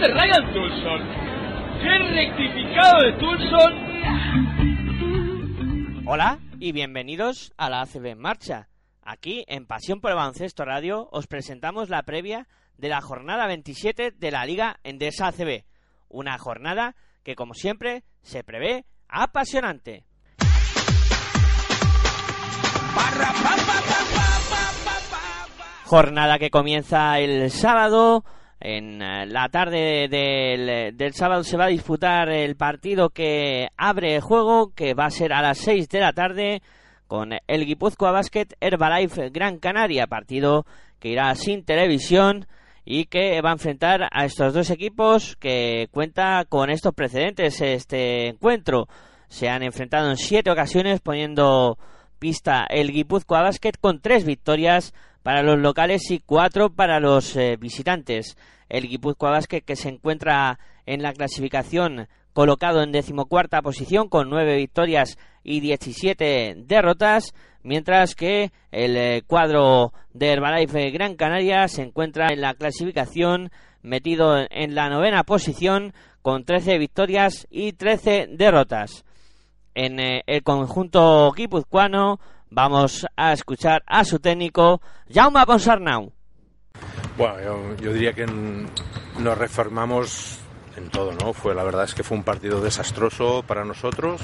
De Ryan Tulson! ¡Qué rectificado de Tulson! Hola y bienvenidos a la ACB en marcha. Aquí en Pasión por el Baloncesto Radio os presentamos la previa de la jornada 27 de la Liga Endesa ACB. Una jornada que como siempre se prevé apasionante. Jornada que comienza el sábado. En eh, la tarde del, del sábado se va a disputar el partido que abre el juego, que va a ser a las 6 de la tarde, con el Guipúzcoa Basket Herbalife Gran Canaria, partido que irá sin televisión y que va a enfrentar a estos dos equipos que cuenta con estos precedentes este encuentro. Se han enfrentado en siete ocasiones poniendo pista el Guipúzcoa Basket con tres victorias para los locales y cuatro para los eh, visitantes. El Guipúzcoa Basket que se encuentra en la clasificación colocado en decimocuarta posición con nueve victorias y 17 derrotas, mientras que el eh, cuadro de Herbalife Gran Canaria se encuentra en la clasificación metido en la novena posición con 13 victorias y 13 derrotas. En eh, el conjunto guipuzcoano vamos a escuchar a su técnico Jaume Ponsarnau. Bueno, yo, yo diría que nos reformamos en todo, ¿no? Fue, la verdad es que fue un partido desastroso para nosotros.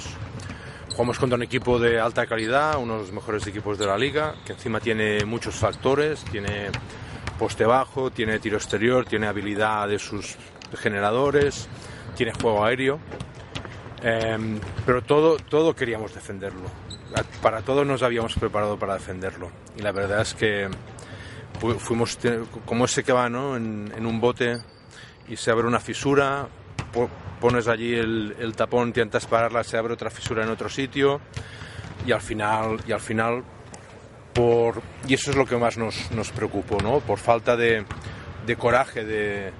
Jugamos contra un equipo de alta calidad, uno de los mejores equipos de la liga, que encima tiene muchos factores, tiene poste bajo, tiene tiro exterior, tiene habilidad de sus generadores, tiene juego aéreo. Em, pero todo, todo queríamos defenderlo. Para todo nos habíamos preparado para defenderlo. Y la verdad es que fu- fuimos como ese que va ¿no? en, un bote y se abre una fisura, po- pones allí el, el tapón, intentas pararla, se abre otra fisura en otro sitio y al final, y al final por, y eso es lo que más nos, nos preocupó, ¿no? por falta de, de coraje, de,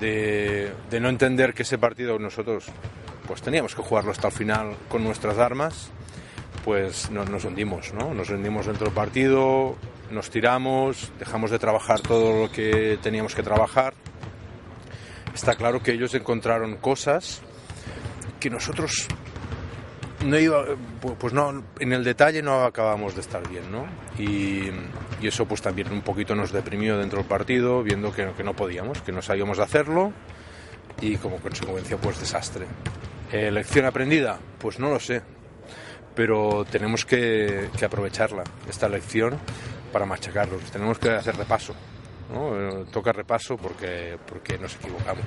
de, de no entender que ese partido nosotros pues teníamos que jugarlo hasta el final con nuestras armas pues no- nos hundimos, ¿no? Nos hundimos dentro del partido, nos tiramos, dejamos de trabajar todo lo que teníamos que trabajar. Está claro que ellos encontraron cosas que nosotros no iba, pues no, en el detalle no acabamos de estar bien, ¿no? Y, eso pues también un poquito nos deprimió dentro del partido, viendo que, que no podíamos, que no sabíamos hacerlo y como consecuencia pues desastre. Eh, ¿Lección aprendida? Pues no lo sé, pero tenemos que, que aprovecharla, esta lección, para machacarlos. Tenemos que hacer repaso. ¿no? Eh, Toca repaso porque, porque nos equivocamos.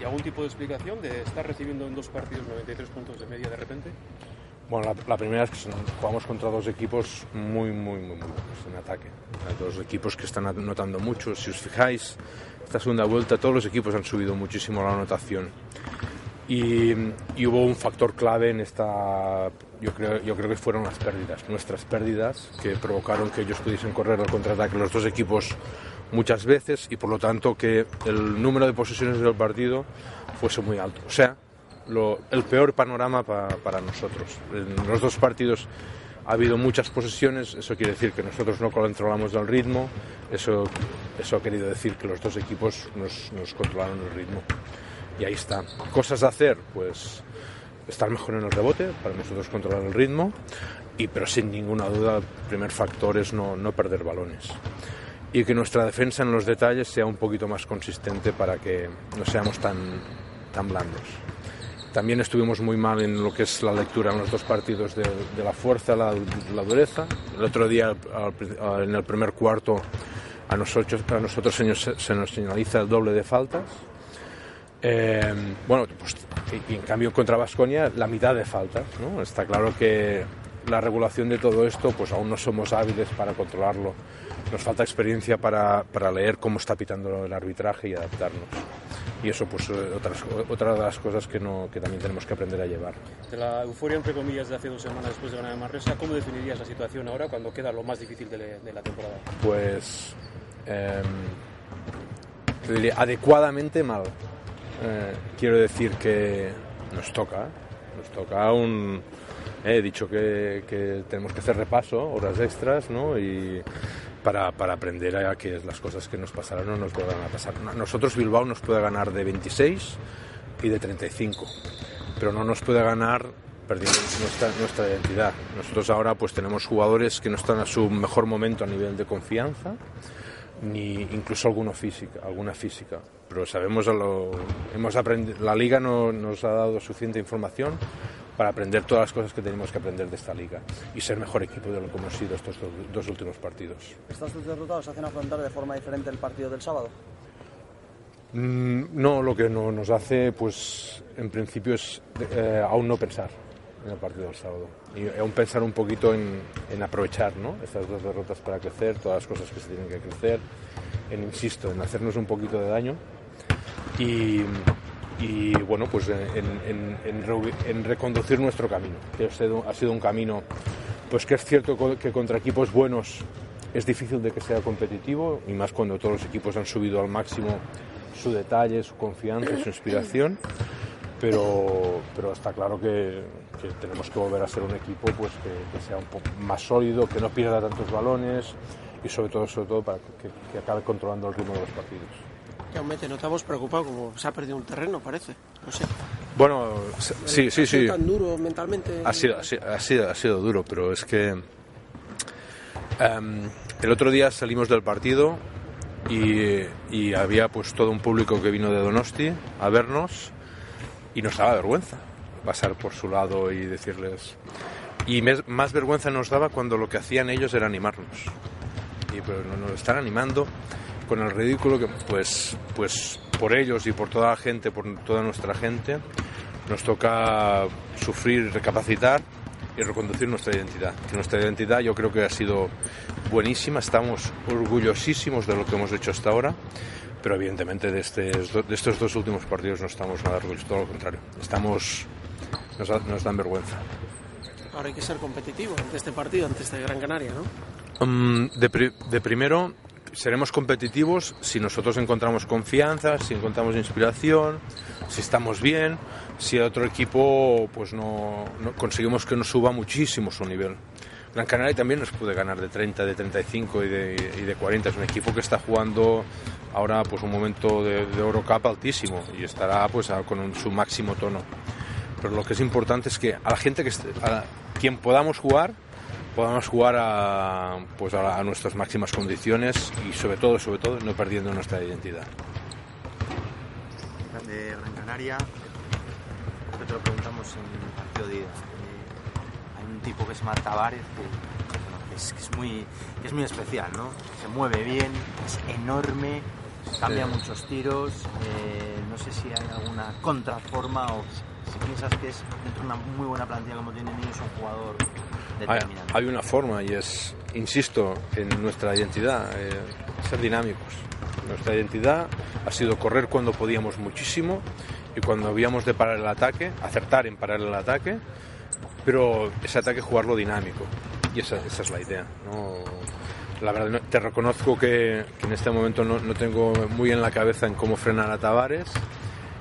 ¿Y algún tipo de explicación de estar recibiendo en dos partidos 93 puntos de media de repente? Bueno, la, la primera es que jugamos contra dos equipos muy, muy, muy, muy buenos en ataque. Hay dos equipos que están anotando mucho. Si os fijáis, esta segunda vuelta todos los equipos han subido muchísimo la anotación. Y, y hubo un factor clave en esta, yo creo, yo creo que fueron las pérdidas, nuestras pérdidas, que provocaron que ellos pudiesen correr al contraataque los dos equipos muchas veces y por lo tanto que el número de posesiones del partido fuese muy alto. O sea, lo- el peor panorama pa- para nosotros. En los dos partidos ha habido muchas posesiones, eso quiere decir que nosotros no controlamos el ritmo, eso, eso ha querido decir que los dos equipos nos, nos controlaron el ritmo. Y ahí está. Cosas a hacer, pues estar mejor en el rebote, para nosotros controlar el ritmo, y, pero sin ninguna duda el primer factor es no, no perder balones. Y que nuestra defensa en los detalles sea un poquito más consistente para que no seamos tan, tan blandos. también estuvimos muy mal en lo que es la lectura en los dos partidos de, de la fuerza, la, la dureza. El otro día, en el primer cuarto, a nosotros, a nosotros se, nos, se nos señaliza el doble de faltas. Eh, bueno, pues, y, y en cambio contra Vasconia la mitad de faltas. ¿no? Está claro que la regulación de todo esto, pues aún no somos hábiles para controlarlo. Nos falta experiencia para, para leer cómo está pitando el arbitraje y adaptarnos. Y eso, pues, otras, otra de las cosas que, no, que también tenemos que aprender a llevar. De la euforia, entre comillas, de hace dos semanas después de ganar en Manresa, ¿cómo definirías la situación ahora cuando queda lo más difícil de, le- de la temporada? pues eh, te diría, adecuadamente mal. Eh, quiero decir que nos toca, nos toca un... He dicho que, tenemos que hacer repaso, horas extras, ¿no? Y para, para aprender a que las cosas que nos pasaron no nos vuelvan a pasar. No- Nosotros Bilbao nos puede ganar de 26 y de 35, pero no nos puede ganar perdiendo nuestra, nuestra identidad. Nosotros ahora pues tenemos jugadores que no están a su mejor momento a nivel de confianza, ni incluso alguno física, alguna física. Pero sabemos a lo, hemos aprendido, la liga no, nos ha dado suficiente información para aprender todas las cosas que tenemos que aprender de esta liga y ser mejor equipo de lo que hemos sido estos dos, dos últimos partidos. ¿Estos dos derrotados hacen afrontar de forma diferente el partido del sábado? Mm, No, lo que no- nos hace, pues, en principio es eh, aún no pensar en el partido del sábado. Y aún pensar un poquito en, en aprovechar ¿no? estas dos derrotas para crecer, todas las cosas que se tienen que crecer, en, insisto, en hacernos un poquito de daño. Y, y, bueno, pues en, en- en en reconducir nuestro camino, que ha sido, un camino, pues que es cierto que contra equipos buenos es difícil de que sea competitivo, y más cuando todos los equipos han subido al máximo su detalle, su confianza, su inspiración, pero, pero está claro que, que tenemos que volver a ser un equipo pues que, que sea un poco más sólido, que no pierda tantos balones y sobre todo, sobre todo para que, que acabe controlando el ritmo de los partidos. Jaume, te notamos preocupado, como se ha perdido un terreno, parece. No sé. Bueno, sí, sí, ¿Ha sido sí. tan duro mentalmente? Ha sido, ha sido, ha sido, ha sido duro, pero es que em, el otro día salimos del partido y, y había pues todo un público que vino de Donosti a vernos y nos daba vergüenza pasar por su lado y decirles... Y mes- más vergüenza nos daba cuando lo que hacían ellos era animarnos. Y no- nos están animando con el ridículo que pues pues por ellos y por toda la gente, por toda nuestra gente, nos toca sufrir, recapacitar y reconducir nuestra identidad. Que nuestra identidad yo creo que ha sido buenísima, estamos orgullosísimos de lo que hemos hecho hasta ahora, pero evidentemente de, este- de estos dos últimos partidos no estamos nada orgullosos, todo lo contrario, estamos, nos, nos dan vergüenza. Ahora hay que ser competitivo ante este partido, ante este Gran Canaria, ¿no? Mm, de, pri- de primero, seremos competitivos si nosotros encontramos confianza, si encontramos inspiración, si estamos bien, si otro equipo pues no, no- conseguimos que nos suba muchísimo su nivel. Gran Canaria también nos puede ganar de 30, de 35 y de, y de 40. Es un equipo que está jugando ahora pues un momento de, de Eurocup altísimo y estará pues a- con un- su máximo tono. Pero lo que es importante es que a la gente que a quien podamos jugar podamos jugar a, pues a, a nuestras máximas condiciones y sobre todo, sobre todo, no perdiendo nuestra identidad. de Gran Canaria, te lo preguntamos en el partido de ida. Eh, hay un tipo que se llama Tavares que, bueno, que es, que es muy, que es muy especial, ¿no? Se mueve bien, es enorme, cambia Sí. muchos tiros. eh, no sé si hay alguna contraforma o si, piensas que es dentro de una muy buena plantilla como tiene Niño, es un jugador determinante. hay una forma y es, insisto, en nuestra identidad, eh, ser dinámicos. Nuestra identidad ha sido correr cuando podíamos muchísimo y cuando habíamos de parar el ataque, acertar en parar el ataque, pero ese ataque jugarlo dinámico. Y esa, esa es la idea. ¿no? La verdad, te reconozco que, que en este momento no, no tengo muy en la cabeza en cómo frenar a Tavares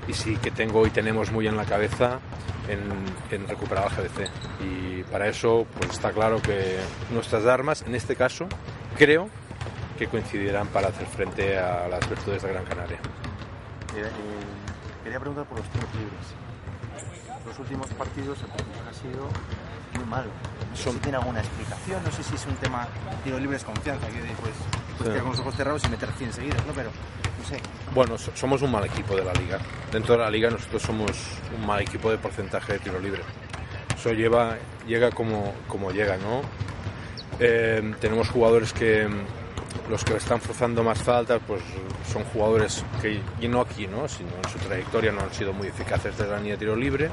y sí que tengo y tenemos muy en la cabeza en, recuperar al GBC. Y para eso pues está claro que nuestras armas, en este caso, creo que coincidirán para hacer frente a las virtudes de Gran Canaria. Eh, quería preguntar por los tiros libres. Los últimos partidos el partido ha sido muy malo. No Son- si tiene alguna explicación, no sé si es un tema, tiro libre es confianza, que pues, pues Sí. con los ojos cerrados y meter 100 seguidas, ¿no? Pero, no sé, Bueno, so- somos un mal equipo de la liga. Dentro de la liga nosotros somos un mal equipo de porcentaje de tiro libre. Eso lleva, llega como, como llega, ¿no? Eh, tenemos jugadores que los que están forzando más faltas, pues son jugadores que, y no aquí, ¿no? Sino en su trayectoria no han sido muy eficaces desde la línea de tiro libre.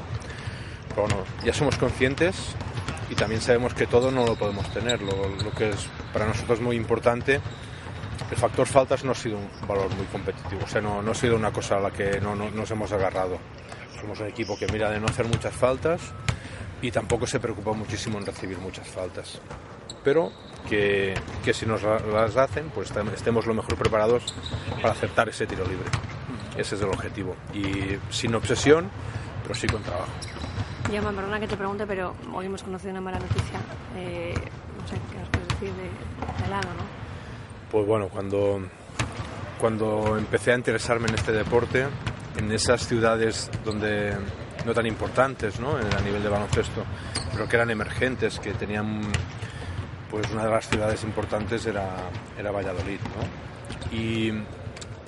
Pero bueno, ya somos conscientes y también sabemos que todo no lo podemos tener. Lo, lo que es para nosotros muy importante el factor faltas no ha sido un valor muy competitivo, o sea, no, no ha sido una cosa a la que no, no- nos hemos agarrado. Somos un equipo que mira de no hacer muchas faltas y tampoco se preocupa muchísimo en recibir muchas faltas. Pero que, que si nos la- las hacen, pues estem- estemos lo mejor preparados para aceptar ese tiro libre. Ese es el objetivo. Y sin obsesión, pero sí con trabajo. Llama, perdona que te pregunte, pero hoy hemos conocido una mala noticia. Eh, no sé qué nos puedes decir de, de Lalo, ¿no? Pues bueno, cuando, cuando empecé a interesarme en este deporte, en esas ciudades donde no tan importantes ¿no? a nivel de baloncesto, pero que eran emergentes, que tenían, pues una de las ciudades importantes era, era Valladolid. ¿no? Y,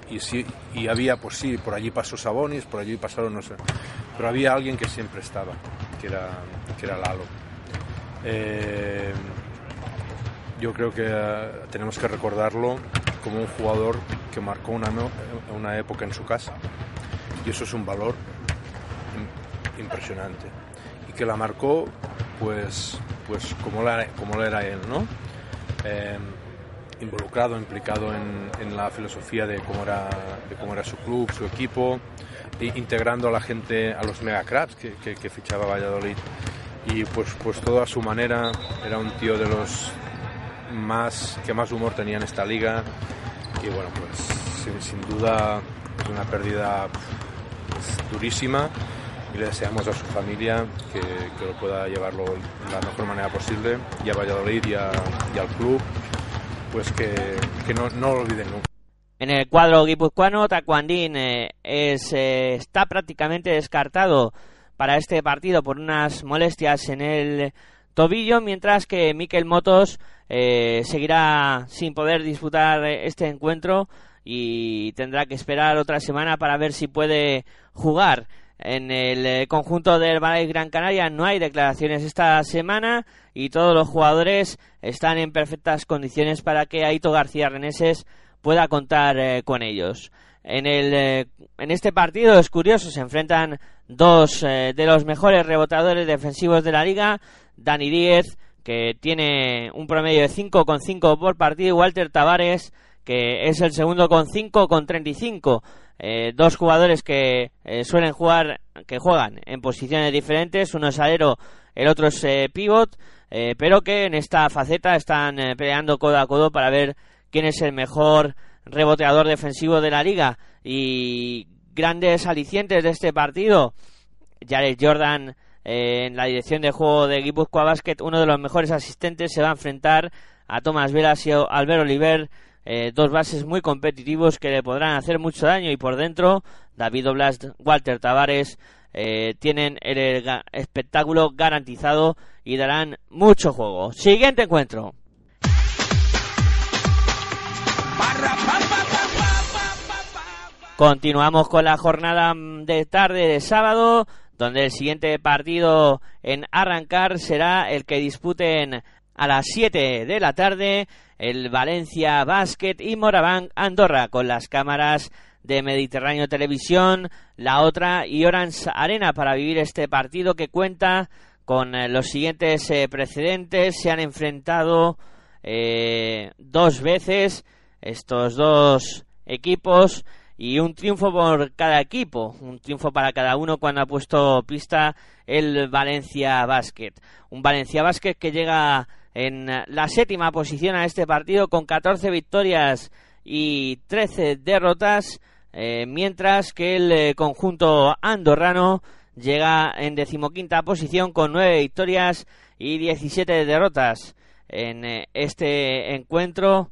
y, sí, y había, pues sí, por allí pasó Sabonis, por allí pasaron, no sé, pero había alguien que siempre estaba, que era, que era Lalo. Eh, yo creo que eh, tenemos que recordarlo como un jugador que marcó una, una época en su casa. Y eso es un valor im- impresionante. Y que la marcó, pues, pues como, la, como lo era él, ¿no? Eh, involucrado, implicado en, en la filosofía de cómo, era, de cómo era su club, su equipo, integrando a la gente, a los megacrabs que, que, fichaba Valladolid. Y pues, pues todo a su manera, era un tío de los más que más humor tenía en esta liga y bueno pues sin, duda es una pérdida pues, durísima y le deseamos a su familia que, que lo pueda llevarlo de la mejor manera posible y a Valladolid y al club pues que, que no, no lo olviden nunca. En el cuadro guipuzcoano, Tacuandín eh, es, eh, está prácticamente descartado para este partido por unas molestias en el tobillo, mientras que Miquel Motos eh, seguirá sin poder disputar este encuentro y tendrá que esperar otra semana para ver si puede jugar. En el eh, conjunto del Balay Gran Canaria no hay declaraciones esta semana y todos los jugadores están en perfectas condiciones para que Aito García Reneses pueda contar eh, con ellos. En, el, eh, en este partido es curioso, se enfrentan dos eh, de los mejores rebotadores defensivos de la liga, Dani Díez, que tiene un promedio de 5,5 por partido, y Walter Tavares, que es el segundo con 5,35. Eh, dos jugadores que eh, suelen jugar, que juegan en posiciones diferentes, uno es alero, el otro es eh, pero que en esta faceta están peleando codo a codo para ver quién es el mejor reboteador defensivo de la liga y grandes alicientes de este partido. Jared Jordan eh, en la dirección de juego de Guipúzcoa Basket, uno de los mejores asistentes, se va a enfrentar a Tomás Velas y Albert Oliver, eh, dos bases muy competitivos que le podrán hacer mucho daño y por dentro David Oblast, Walter Tavares eh, tienen el, espectáculo garantizado y darán mucho juego. Siguiente encuentro. Continuamos con la jornada mm, de tarde de sábado, donde el siguiente partido en arrancar será el que disputen a las 7 de la tarde el Valencia Basket y Moraván Andorra con las cámaras de Mediterráneo Televisión, la otra y Orange Arena para vivir este partido que cuenta con eh, los siguientes eh, precedentes. Se han enfrentado eh, dos veces estos dos equipos y un triunfo por cada equipo, un triunfo para cada uno cuando ha puesto pista el Valencia Basket. Un Valencia Basket que llega en la séptima posición a este partido con 14 victorias y 13 derrotas, eh, mientras que el eh, conjunto andorrano llega en decimoquinta posición con 9 victorias y 17 derrotas. En eh, este encuentro,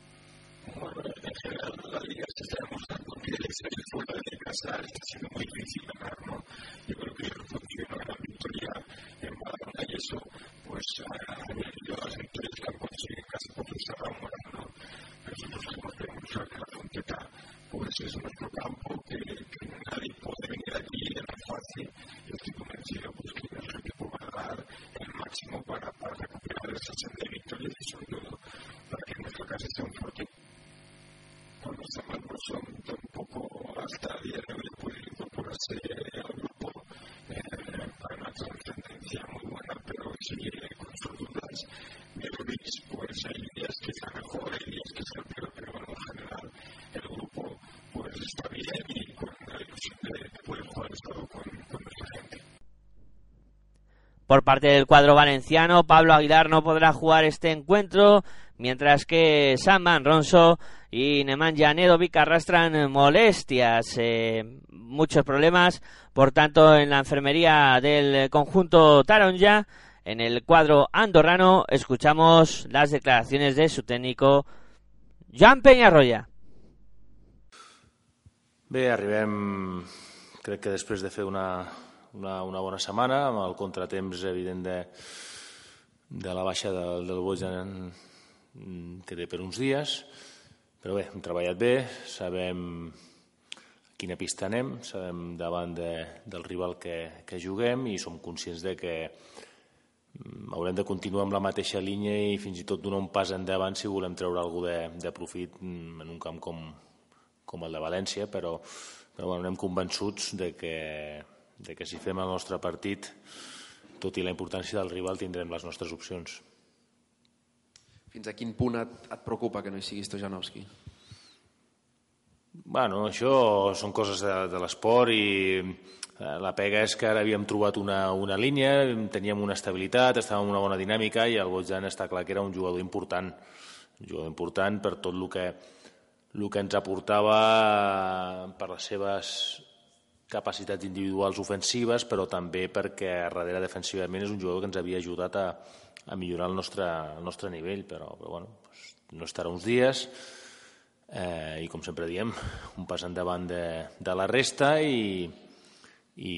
Nosotros hemos demostrado que la Fonteta pues es nuestro campo, que, que nadie puede venir aquí de tan fácil y estoy convencido pues que nuestro equipo va a dar el máximo para, para recuperar esa senda de victorias y sobre todo para que nuestra casa esté un fuerte con esta malversión tampoco hasta el día de hoy puede incorporarse al grupo eh, para una trascendencia muy buena, pero sigue con sus dudas. Mirovic, pues hay días que está mejor, hay días que está peor, pero bueno, en general el grupo pues está bien y con la ilusión de, de poder jugar estado con, con nuestra gente. Por parte del cuadro valenciano, Pablo Aguilar no podrá jugar este encuentro, mientras que Samman Ronso y Nemanja Nedovic arrastran molestias, eh, muchos problemas, por tanto, en la enfermería del conjunto Taronja, en el cuadro andorrano, escuchamos las declaraciones de su técnico, Joan Peñarroya. Bé, arribem, crec que després de fer una, una, una bona setmana, amb el contratemps evident de, de la baixa del, del Bojan que té per uns dies, però bé, hem treballat bé, sabem a quina pista anem, sabem davant de, del rival que, que juguem i som conscients de que mm, haurem de continuar amb la mateixa línia i fins i tot donar un pas endavant si volem treure alguna de, de profit mm, en un camp com, com el de València, però, però bueno, anem convençuts de que, de que si fem el nostre partit, tot i la importància del rival, tindrem les nostres opcions. Fins a quin punt et, et preocupa que no hi sigui Stojanowski? Bueno, això són coses de, de l'esport i eh, la pega és que ara havíem trobat una, una línia, teníem una estabilitat, estàvem en una bona dinàmica i el Bojan està clar que era un jugador important, un jugador important per tot el que, el que ens aportava per les seves capacitats individuals ofensives, però també perquè darrere defensivament és un jugador que ens havia ajudat a, a millorar el nostre, el nostre nivell, però, però bueno, pues, no estarà uns dies eh, i com sempre diem, un pas endavant de, de la resta i, i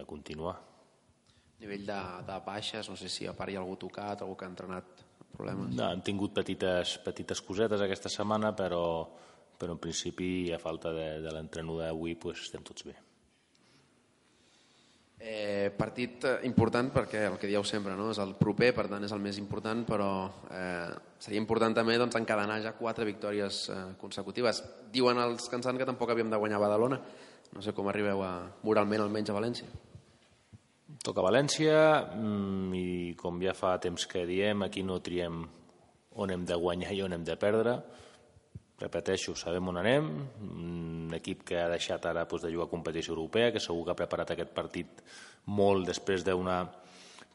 a continuar. A nivell de, de baixes, no sé si a part hi ha algú tocat, algú que ha entrenat problemes. No, hem tingut petites, petites cosetes aquesta setmana, però, però en principi, a falta de, de l'entrenuda d'avui, pues, estem tots bé. Eh, partit eh, important perquè el que dieu sempre no? és el proper, per tant és el més important però eh, seria important també doncs, encadenar ja quatre victòries eh, consecutives diuen els cansants que tampoc havíem de guanyar a Badalona no sé com arribeu a, moralment almenys a València Toca València mm, i com ja fa temps que diem, aquí no triem on hem de guanyar i on hem de perdre. Repeteixo, sabem on anem, un equip que ha deixat ara doncs, de jugar a competició europea, que segur que ha preparat aquest partit molt després d'una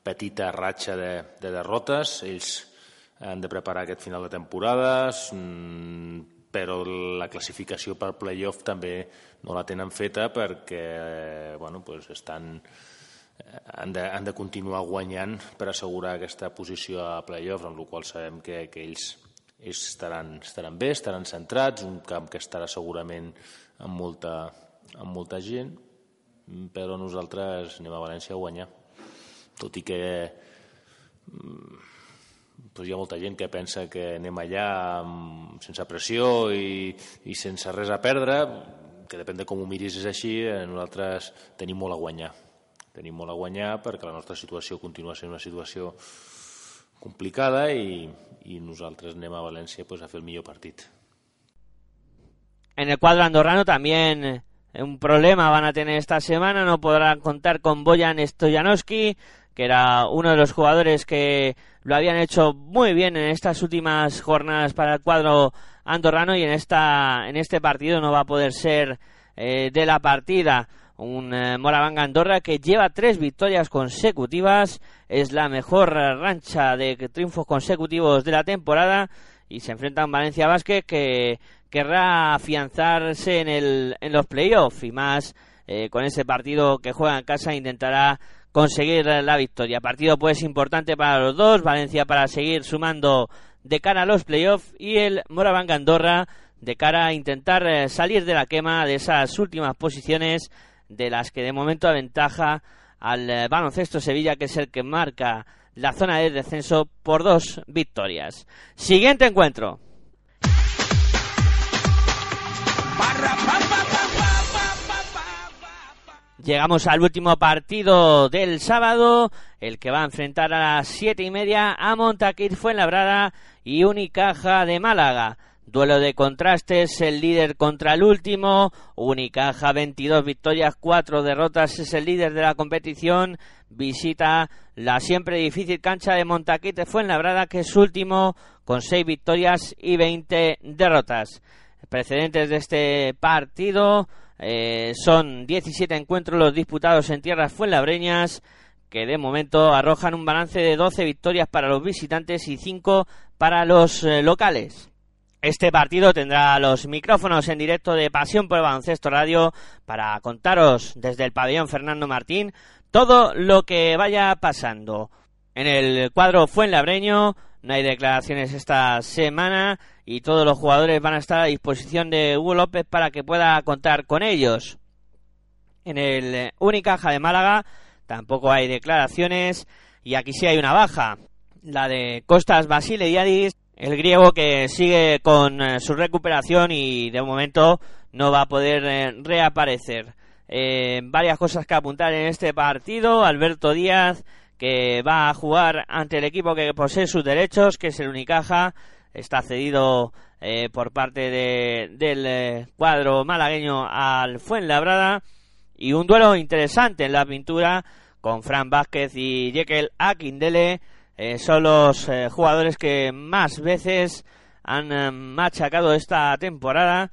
petita ratxa de, de derrotes. Ells han de preparar aquest final de temporada, mm, però la classificació per playoff també no la tenen feta perquè bueno, doncs estan, eh, han, de, han de continuar guanyant per assegurar aquesta posició a playoff, amb la qual sabem que, que ells ells estaran, estaran bé, estaran centrats, un camp que estarà segurament amb molta, amb molta gent, però nosaltres anem a València a guanyar. Tot i que mm, doncs hi ha molta gent que pensa que anem allà amb, sense pressió i, i sense res a perdre, que depèn de com ho miris és així, eh, nosaltres tenim molt a guanyar. Tenim molt a guanyar perquè la nostra situació continua sent una situació complicada i, i nosaltres anem a València pues, a fer el millor partit. En el cuadro andorrano también un problema van a tener esta semana, no podrán contar con Boyan Stojanowski, que era uno de los jugadores que lo habían hecho muy bien en estas últimas jornadas para el cuadro andorrano y en esta en este partido no va a poder ser eh, de la partida un eh, Moravanga Andorra que lleva tres victorias consecutivas es la mejor rancha de triunfos consecutivos de la temporada y se enfrenta a un Valencia Basket que querrá afianzarse en, el, en los playoffs y más eh, con ese partido que juega en casa intentará conseguir la victoria. Partido pues importante para los dos, Valencia para seguir sumando de cara a los playoffs y el Moravanga Andorra de cara a intentar eh, salir de la quema de esas últimas posiciones de las que de momento aventaja al eh, baloncesto Sevilla que es el que marca la zona de descenso por dos victorias. Siguiente encuentro. Llegamos al último partido del sábado, el que va a enfrentar a las siete y media a Montaquit Fuenlabrada y Unicaja de Málaga. Duelo de contrastes, el líder contra el último, Unicaja 22 victorias, 4 derrotas, es el líder de la competición, visita la siempre difícil cancha de Montaquite Fuenlabrada, que es último, con 6 victorias y 20 derrotas. Precedentes de este partido eh, son 17 encuentros los disputados en tierras fuenlabreñas, que de momento arrojan un balance de 12 victorias para los visitantes y 5 para los eh, locales. Este partido tendrá los micrófonos en directo de Pasión por el Baloncesto Radio para contaros desde el pabellón Fernando Martín todo lo que vaya pasando. En el cuadro Fuenlabreño no hay declaraciones esta semana y todos los jugadores van a estar a disposición de Hugo López para que pueda contar con ellos. En el Unicaja de Málaga tampoco hay declaraciones y aquí sí hay una baja. La de Costas Basile Diadis el griego que sigue con eh, su recuperación y de momento no va a poder eh, reaparecer. Eh, varias cosas que apuntar en este partido. Alberto Díaz que va a jugar ante el equipo que posee sus derechos, que es el Unicaja. Está cedido por parte de, del cuadro malagueño al Fuenlabrada. Y un duelo interesante en la pintura con Fran Vázquez y Jekyll Akindele eh, son los eh, jugadores que más veces han eh, machacado esta temporada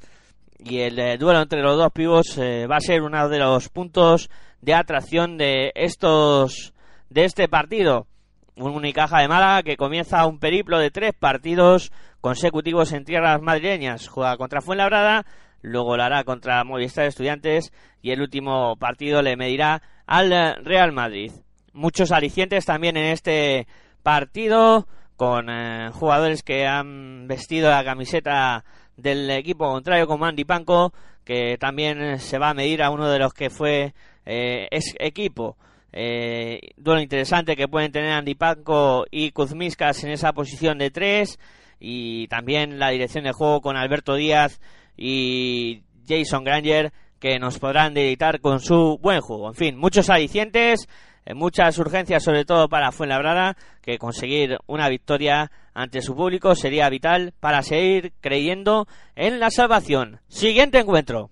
y el duelo entre los dos pibos va a ser uno de los puntos de atracción de estos de este partido. Un Unicaja de Málaga que comienza un periplo de tres partidos consecutivos en tierras madrileñas. Juega contra Fuenlabrada, luego lo hará contra Movistar Estudiantes y el último partido le medirá al Real Madrid. Muchos alicientes también en este partido con eh, jugadores que han vestido la camiseta del equipo contrario como Andy Panco que también se va a medir a uno de los que fue eh, es equipo eh, duelo interesante que pueden tener Andy Panco y Kuzmiskas en esa posición de tres y también la dirección de juego con Alberto Díaz y Jason Granger que nos podrán dedicar con su buen juego. En fin, muchos alicientes muchas urgencias, sobre todo para Fuenlabrada, que conseguir una victoria ante su público sería vital para seguir creyendo en la salvación. Siguiente encuentro.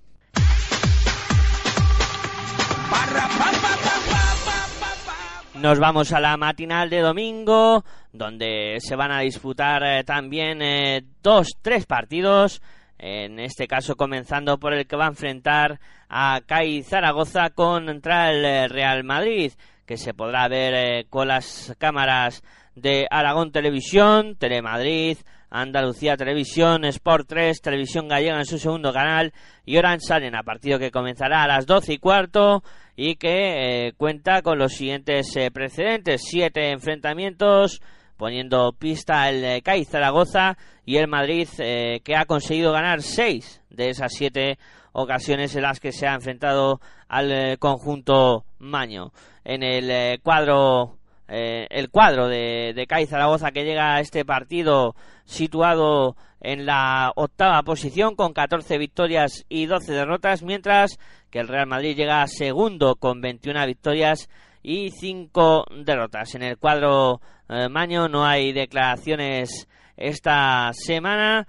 Nos vamos a la matinal de domingo, donde se van a disputar eh, también eh, dos, tres partidos. En este caso, comenzando por el que va a enfrentar a CAI Zaragoza contra el eh, Real Madrid que se podrá ver eh, con las cámaras de Aragón Televisión, Telemadrid, Andalucía Televisión, Sport 3, Televisión Gallega en su segundo canal y Orange a partido que comenzará a las 12 y cuarto y que eh, cuenta con los siguientes eh, precedentes, siete enfrentamientos, poniendo pista el CAI Zaragoza y el Madrid que ha conseguido ganar seis de esas siete ocasiones en las que se ha enfrentado al conjunto Maño en el eh, cuadro eh, el cuadro de, de CAI Zaragoza que llega a este partido situado en la octava posición con 14 victorias y 12 derrotas, mientras que el Real Madrid llega segundo con 21 victorias y 5 derrotas. En el cuadro eh, Maño no hay declaraciones esta semana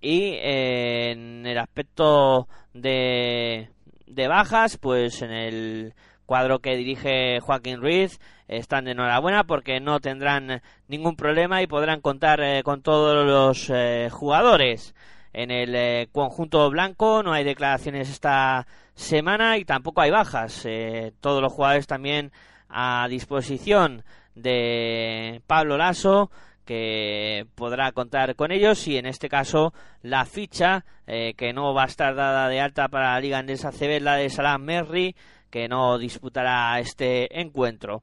y en el aspecto de de bajas, pues en el cuadro que dirige Joaquín Ruiz están de enhorabuena porque no tendrán ningún problema y podrán contar eh, con todos los eh, jugadores. En el eh, conjunto blanco no hay declaraciones esta semana y tampoco hay bajas. Todos los jugadores también a disposición de Pablo Lasso que podrá contar con ellos y en este caso la ficha que no va a estar dada de alta para la Liga Andesa CB la de Salah Merri que no disputará este encuentro.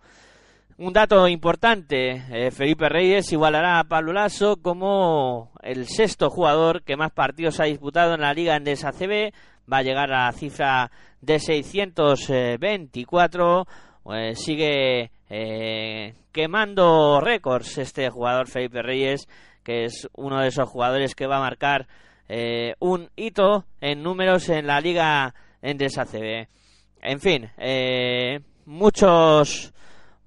Un dato importante, eh, Felipe Reyes igualará a Pablo Lasso como el sexto jugador que más partidos ha disputado en la Liga Andesa CB, va a llegar a la cifra de 624, eh, sigue eh, quemando récords este jugador Felipe Reyes, que es uno de esos jugadores que va a marcar un hito en números en la Liga Endesa CB. En fin, eh, muchos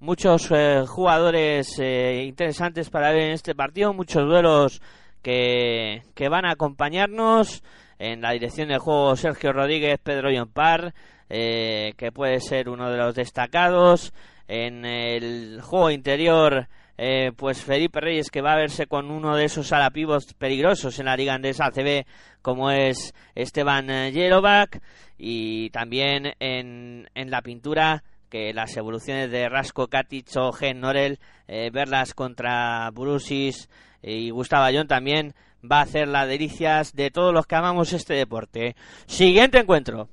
muchos eh, jugadores eh, interesantes para ver en este partido, muchos duelos que, que van a acompañarnos. En la dirección del juego Sergio Rodríguez, Pedro Yompar, eh, que puede ser uno de los destacados. En el juego interior, eh, pues Felipe Reyes, que va a verse con uno de esos alapivos peligrosos en la Liga Andesa ACB, como es Esteban eh, Jerovac. Y también en, en la pintura, que las evoluciones de Rasco Katic o Gen Norel, eh, verlas contra Brusis y Gustavo Ayón también va a hacer las delicias de todos los que amamos este deporte. Siguiente encuentro.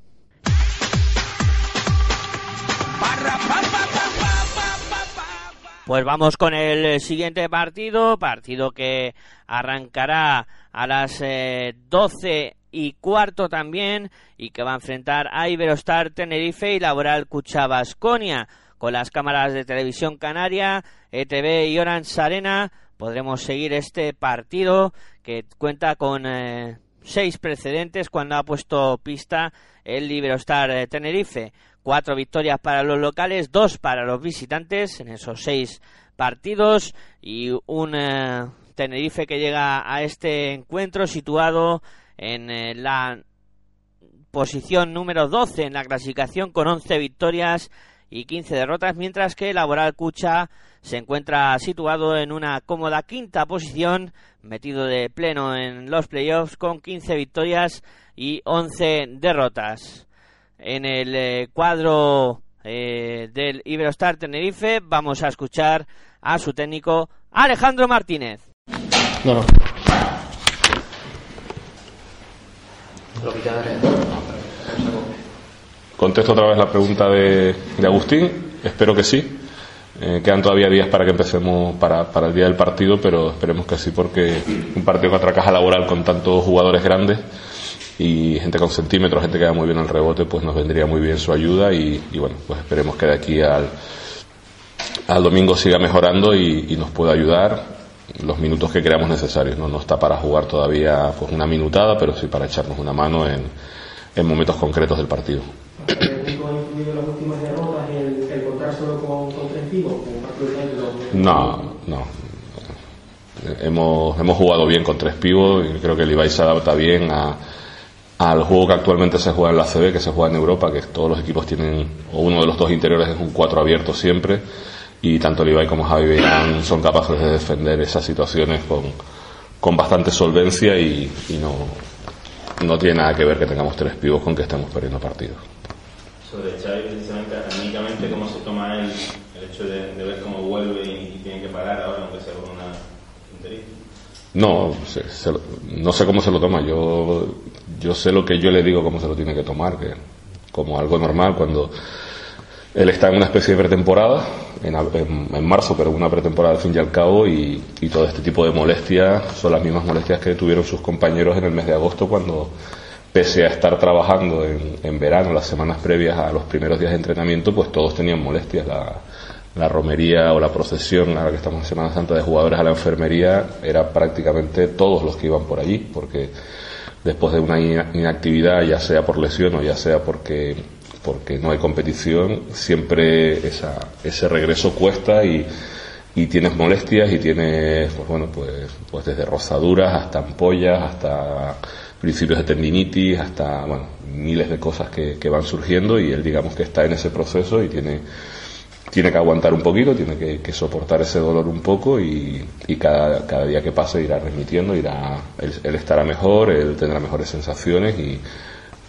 Pues vamos con el siguiente partido, partido que arrancará a las eh, 12 y cuarto también y que va a enfrentar a Iberostar Tenerife y Laboral Cuchabasconia con las cámaras de televisión canaria, ETV y Orange Arena podremos seguir este partido que cuenta con eh, seis precedentes cuando ha puesto pista el Iberostar eh, Tenerife. Cuatro victorias para los locales, dos para los visitantes en esos seis partidos y un eh, Tenerife que llega a este encuentro situado en eh, la posición número 12 en la clasificación con 11 victorias y 15 derrotas, mientras que Laboral Cucha se encuentra situado en una cómoda quinta posición, metido de pleno en los playoffs con 15 victorias y 11 derrotas. En el eh, cuadro eh, del Iberostar Tenerife vamos a escuchar a su técnico Alejandro Martínez. Contesto otra vez la pregunta de, Agustín. Espero que sí. Eh, quedan todavía días para que empecemos para, para el día del partido, pero esperemos que sí, porque un partido contra caja laboral con tantos jugadores grandes y gente con centímetros, gente que va muy bien al rebote, pues nos vendría muy bien su ayuda y, bueno, pues esperemos que de aquí al, al domingo siga mejorando y nos pueda ayudar los minutos que creamos necesarios. ¿no? no está para jugar todavía pues una minutada, pero sí para echarnos una mano en, en momentos concretos del partido. No, no. Hemos, hemos jugado bien con tres pivos y creo que el Ibai se adapta bien a, al juego que actualmente se juega en la CB, que se juega en Europa, que todos los equipos tienen, o uno de los dos interiores es un cuatro abierto siempre, y tanto Ibai como Javi Beirán son capaces de defender esas situaciones con, con bastante solvencia y, y no, no tiene nada que ver que tengamos tres pivos con que estemos perdiendo partidos. Sobre Xavi, precisamente, anímicamente, ¿cómo se toma el, el hecho de, de ver cómo vuelve y, y tiene que parar ahora, aunque sea con una tontería? No, se- se lo- no sé cómo se lo toma. Yo, yo sé lo que yo le digo cómo se lo tiene que tomar, que como algo normal cuando él está en una especie de pretemporada, en, en- en marzo, pero una pretemporada al fin y al cabo, y, y todo este tipo de molestias son las mismas molestias que tuvieron sus compañeros en el mes de agosto cuando, pese a estar trabajando en, en verano, las semanas previas a los primeros días de entrenamiento, pues todos tenían molestias. La, la romería o la procesión, ahora que estamos en Semana Santa, de jugadores a la enfermería, era prácticamente todos los que iban por allí, porque después de una ina- inactividad, ya sea por lesión o ya sea porque, porque no hay competición, siempre esa, ese regreso cuesta y, y tienes molestias y tienes, pues bueno, pues, pues desde rozaduras hasta ampollas, hasta principios de tendinitis hasta, bueno, miles de cosas que, que van surgiendo y él digamos que está en ese proceso y tiene, tiene que aguantar un poquito, tiene que, soportar ese dolor un poco y, y cada, cada día que pase irá remitiendo, irá, él, él estará mejor, él tendrá mejores sensaciones y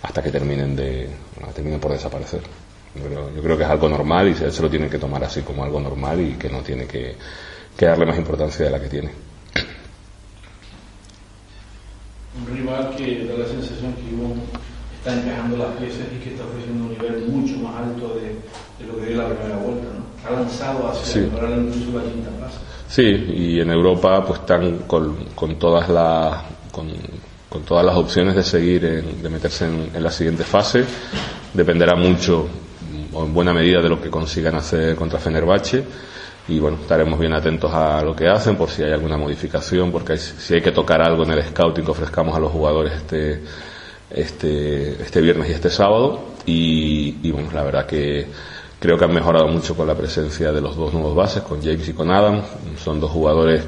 hasta que terminen de, terminen por desaparecer. Yo creo, yo creo que es algo normal y se lo tiene que tomar así como algo normal y que no tiene que, que darle más importancia de la que tiene. un rival que da la sensación que Ivonne está encajando las piezas y que está ofreciendo un nivel mucho más alto de, de lo que dio la primera vuelta, ¿no? Ha lanzado hacia Sí. mejorar incluso la quinta plaza. Sí, y en Europa pues están con, con todas las con, con todas las opciones de seguir en- de meterse en, en la siguiente fase. Dependerá mucho o en buena medida de lo que consigan hacer contra Fenerbahce y bueno, estaremos bien atentos a lo que hacen por si hay alguna modificación, porque hay- si hay que tocar algo en el scouting que ofrezcamos a los jugadores este este este viernes y este sábado y, y bueno, la verdad que creo que han mejorado mucho con la presencia de los dos nuevos bases, con James y con Adam. Son dos jugadores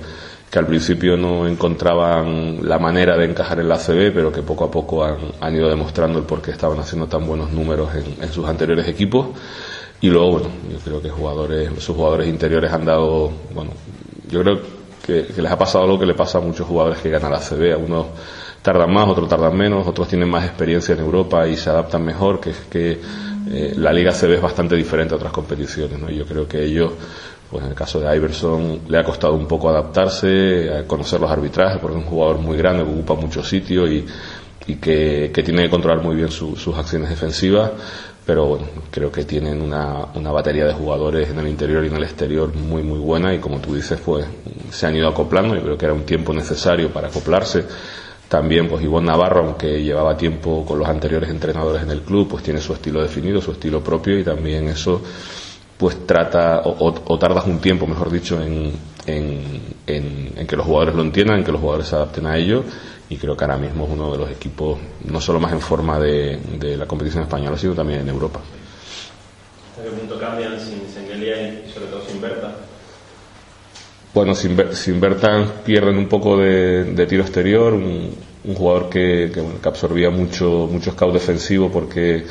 que al principio no encontraban la manera de encajar en la CB, pero que poco a poco han, han ido demostrando el por qué estaban haciendo tan buenos números en, en sus anteriores equipos. Y luego, bueno, yo creo que jugadores, sus jugadores interiores han dado, bueno, yo creo que, que les ha pasado lo que le pasa a muchos jugadores que ganan la CB. A unos tardan más, otros tardan menos, otros tienen más experiencia en Europa y se adaptan mejor, que es que eh, la Liga CB es bastante diferente a otras competiciones, ¿no? Yo creo que ellos, pues en el caso de Iverson, le ha costado un poco adaptarse, a conocer los arbitrajes, porque es un jugador muy grande, que ocupa mucho sitio y, y que, que tiene que controlar muy bien su- sus acciones defensivas. Pero bueno, creo que tienen una, una batería de jugadores en el interior y en el exterior muy, muy buena y como tú dices, pues se han ido acoplando. Yo creo que era un tiempo necesario para acoplarse. También, pues Ivonne Navarro, aunque llevaba tiempo con los anteriores entrenadores en el club, pues tiene su estilo definido, su estilo propio y también eso pues trata o, o- o tardas un tiempo, mejor dicho, en, en, en- en que los jugadores lo entiendan, en que los jugadores se adapten a ello y creo que ahora mismo es uno de los equipos no solo más en forma de, de la competición española, sino también en Europa. ¿Hasta qué punto cambian sin Sengelia y sobre todo sin Berta? Bueno, sin, sin Bertan pierden un poco de, de tiro exterior, un, un jugador que, que absorbía mucho, mucho scout defensivo porque,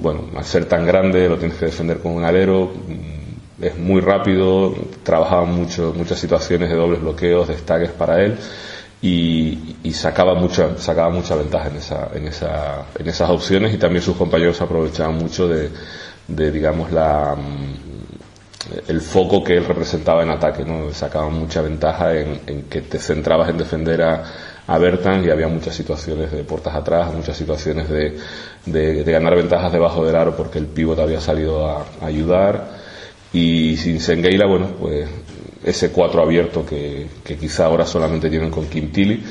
bueno, al ser tan grande lo tienes que defender con un alero, es muy rápido, trabajaba mucho, muchas situaciones de dobles bloqueos, de para él y, sacaba mucha, sacaba ventaja en, esa, en, esa, en esas opciones y también sus compañeros aprovechaban mucho de, de digamos, la, mm, el foco que él representaba en ataque, ¿no? Sacaban mucha ventaja en, que te centrabas en defender a Bertan y había muchas situaciones de puertas atrás, muchas situaciones de, de, ganar ventajas debajo del aro porque el pívot había salido a, ayudar y sin Sengeila, bueno, pues ese 4 abierto que, que quizá ahora solamente tienen con Quintili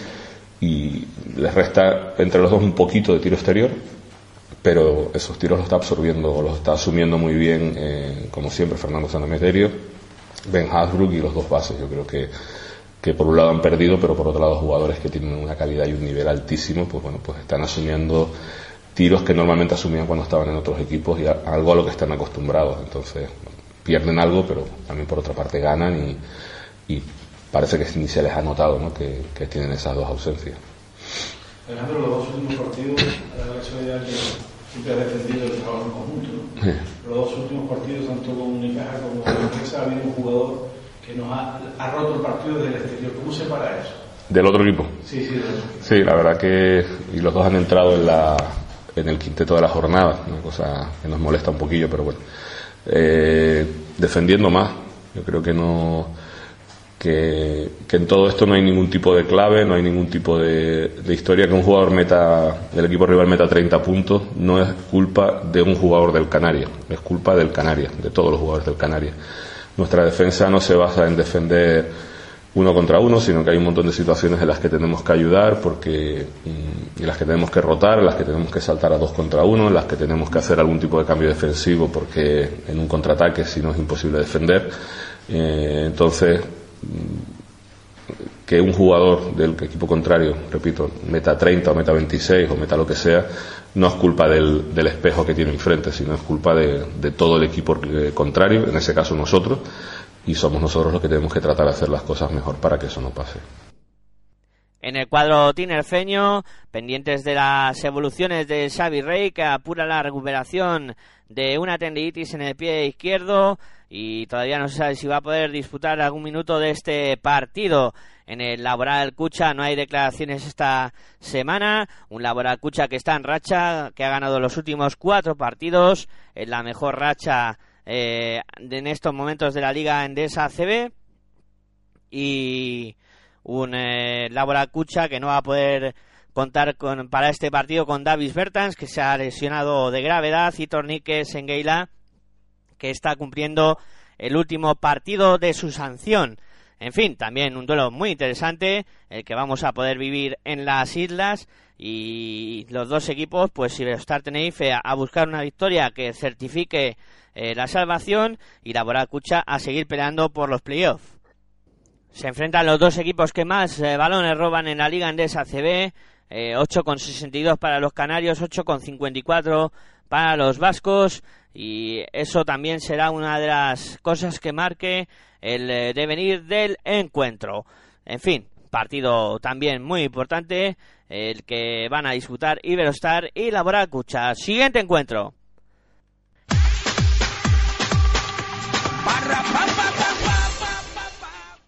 y les resta entre los dos un poquito de tiro exterior pero esos tiros los está absorbiendo o los está asumiendo muy bien, eh, como siempre, Fernando Sanameterio, Ben Hasbrook y los dos bases. Yo creo que, que por un lado han perdido, pero por otro lado jugadores que tienen una calidad y un nivel altísimo, pues bueno, pues están asumiendo tiros que normalmente asumían cuando estaban en otros equipos y a- algo a lo que están acostumbrados. Entonces, pierden algo, pero también por otra parte ganan y, y parece que ni se les ha notado ¿no? que, que tienen esas dos ausencias. Alejandro, los dos últimos partidos, a la casualidad que siempre has defendido el trabajo en conjunto, ¿no? Los dos últimos partidos, tanto con Unicaja como con Empresa, ha habido un jugador que nos ha, ha roto el partido desde el exterior. ¿Cómo se para eso? Del otro equipo. Sí, sí, de eso. Sí, la verdad que y los dos han entrado en la en el quinteto de la jornada, una cosa que nos molesta un poquillo, pero bueno. Eh, defendiendo más, yo creo que no que, que en todo esto no hay ningún tipo de clave, no hay ningún tipo de, de historia que un jugador meta del equipo rival meta 30 puntos, no es culpa de un jugador del Canaria, es culpa del Canaria, de todos los jugadores del Canaria. Nuestra defensa no se basa en defender uno contra uno, sino que hay un montón de situaciones en las que tenemos que ayudar, porque mm, en las que tenemos que rotar, en las que tenemos que saltar a dos contra uno, en las que tenemos que hacer algún tipo de cambio defensivo, porque en un contraataque si no es imposible defender. Eh, entonces, mm, que un jugador del equipo contrario, repito, meta 30 o meta 26 o meta lo que sea, no es culpa del, del espejo que tiene enfrente, sino es culpa de, todo el equipo eh, contrario, en ese caso nosotros, y somos nosotros los que tenemos que tratar de hacer las cosas mejor para que eso no pase. En el cuadro tinerfeño, pendientes de las evoluciones de Xavi Rey, que apura la recuperación de una tendinitis en el pie izquierdo y todavía no se sabe si va a poder disputar algún minuto de este partido. En el Laboral Cucha no hay declaraciones esta semana. Un Laboral Cucha que está en racha, que ha ganado los últimos cuatro partidos, en la mejor racha eh, en estos momentos de la Liga Endesa CB. Y un eh, Laboral Cucha que no va a poder contar con, para este partido con Davis Bertans, que se ha lesionado de gravedad, y Tornique Sengueila, que está cumpliendo el último partido de su sanción. En fin, también un duelo muy interesante, el que vamos a poder vivir en las islas y los dos equipos, pues Iberostar Tenerife a, buscar una victoria que certifique eh, la salvación y la Boracucha a seguir peleando por los playoffs. Se enfrentan los dos equipos que más eh, balones roban en la Liga Endesa CB, eh, 8,62 para los canarios, 8,54 para los vascos y eso también será una de las cosas que marque el eh, devenir del encuentro. En fin, partido también muy importante el que van a disputar Iberostar y la Boracucha. Siguiente encuentro.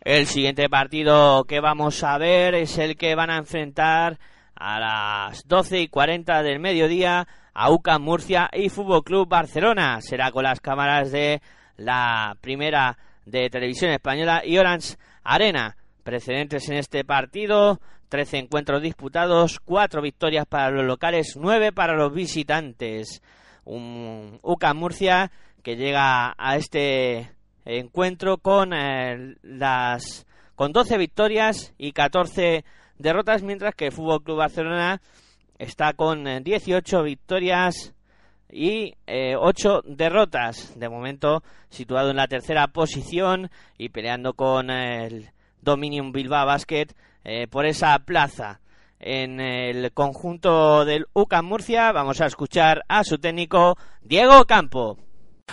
El siguiente partido que vamos a ver es el que van a enfrentar a las 12 y 40 del mediodía a UCAM Murcia y Fútbol Club Barcelona. Será con las cámaras de la primera de televisión española y Orange Arena. Precedentes en este partido, 13 encuentros disputados, 4 victorias para los locales, 9 para los visitantes. Un UCAM Murcia que llega a este encuentro con eh, las con 12 victorias y 14 derrotas, mientras que Fútbol Club Barcelona está con eh, 18 victorias y eh, 8 derrotas. De momento situado en la tercera posición y peleando con el Dominion Bilbao Basket eh, por esa plaza. En el conjunto del UCAM Murcia vamos a escuchar a su técnico Diego Campo.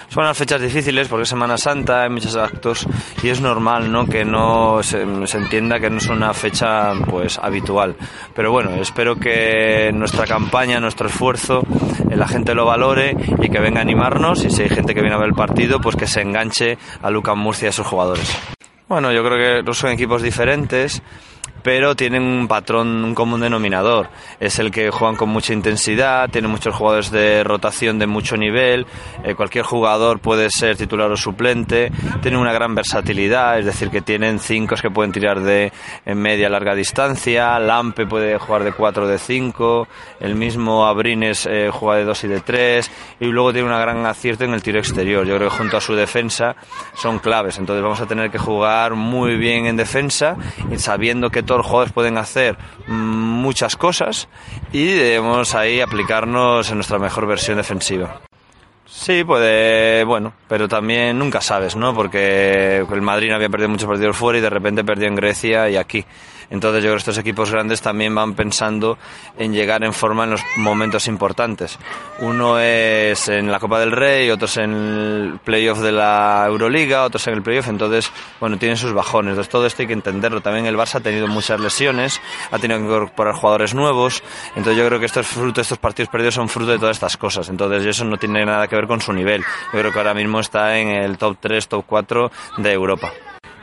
Son unas fechas difíciles porque es Semana Santa, hay muchos actos y es normal ¿no? que no se, se entienda que no es una fecha pues habitual. Pero bueno, espero que nuestra campaña, nuestro esfuerzo, eh, la gente lo valore y que venga a animarnos y si hay gente que viene a ver el partido, pues que se enganche a Lucas Murcia y a sus jugadores. Bueno, yo creo que son equipos diferentes, pero tienen un patrón, un común denominador. Es el que juegan con mucha intensidad, tienen muchos jugadores de rotación de mucho nivel, eh, cualquier jugador puede ser titular o suplente, tienen una gran versatilidad, es decir, que tienen cinco que pueden tirar de en media larga distancia, Lampe puede jugar de 4 de 5, el mismo Abrines eh, juega de 2 y de 3, y luego tiene una gran acierto en el tiro exterior. Yo creo que junto a su defensa son claves, entonces vamos a tener que jugar muy bien en defensa, y sabiendo que todos los jugadores pueden hacer muchas cosas y debemos ahí aplicarnos en nuestra mejor versión defensiva. Sí, puede, bueno, pero también nunca sabes, ¿no? Porque el Madrid había perdido muchos partidos fuera y de repente perdió en Grecia y aquí. Entonces yo creo que estos equipos grandes también van pensando en llegar en forma en los momentos importantes. Uno es en la Copa del Rey, otros en el playoff de la Euroliga, otros en el playoff, entonces, bueno, tienen sus bajones. Entonces todo esto hay que entenderlo. También el Barça ha tenido muchas lesiones, ha tenido que incorporar jugadores nuevos, entonces yo creo que estos frutos, estos partidos perdidos son fruto de todas estas cosas. Entonces eso no tiene nada que ver con su nivel. Yo creo que ahora mismo está en el top 3, top 4 de Europa.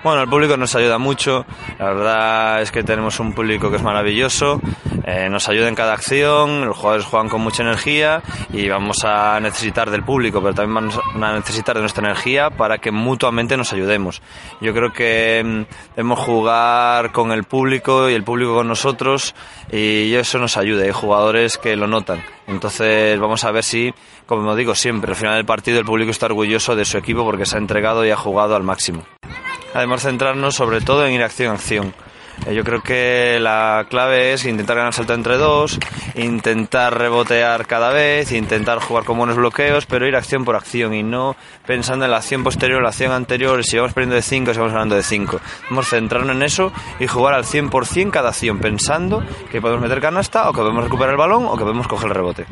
Bueno, el público nos ayuda mucho. La verdad es que tenemos un público que es maravilloso. eh, nos ayuda en cada acción. Los jugadores juegan con mucha energía y vamos a necesitar del público, pero también vamos a necesitar de nuestra energía para que mutuamente nos ayudemos. Yo creo que mm, debemos jugar con el público y el público con nosotros y eso nos ayuda. Hay jugadores que lo notan. Entonces vamos a ver si, como digo siempre, al final del partido el público está orgulloso de su equipo porque se ha entregado y ha jugado al máximo. Además centrarnos sobre todo en ir acción a acción. Eh, Yo creo que la clave es intentar ganar salto entre dos, intentar rebotear cada vez, intentar jugar con buenos bloqueos, pero ir acción por acción y no pensando en la acción posterior, la acción anterior, si vamos perdiendo de 5, si vamos ganando de 5. Vamos a centrarnos en eso y jugar al 100% cada acción, pensando que podemos meter canasta o que podemos recuperar el balón o que podemos coger el rebote.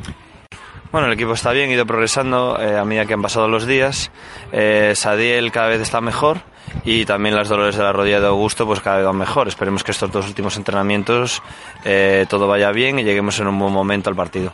Bueno, el equipo está bien, ha ido progresando eh, a medida que han pasado los días. Eh, Sadiel cada vez está mejor y también las dolores de la rodilla de Augusto pues cada vez van mejor. Esperemos que estos dos últimos entrenamientos eh, todo vaya bien y lleguemos en un buen momento al partido.